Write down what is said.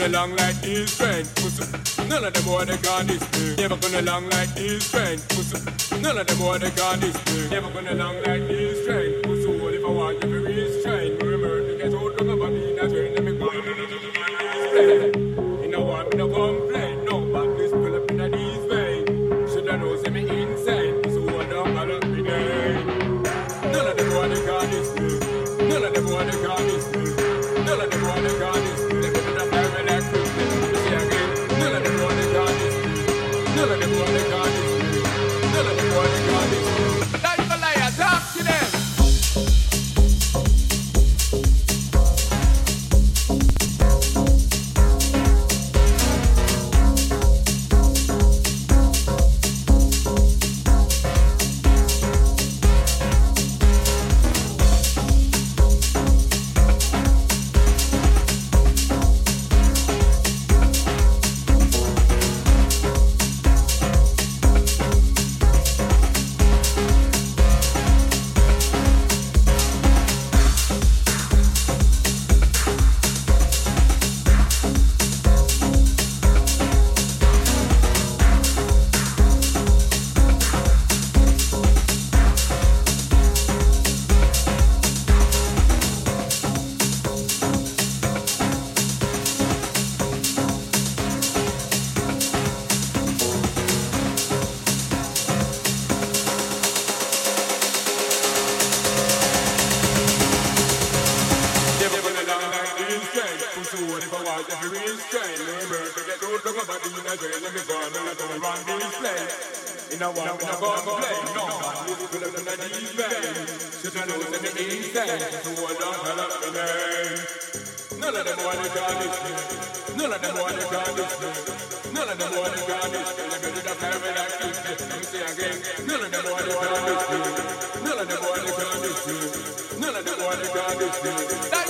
gonna long like his friend. None of them boy they got this. Never gonna long like his friend. None of them boy they got None of them want to guard this.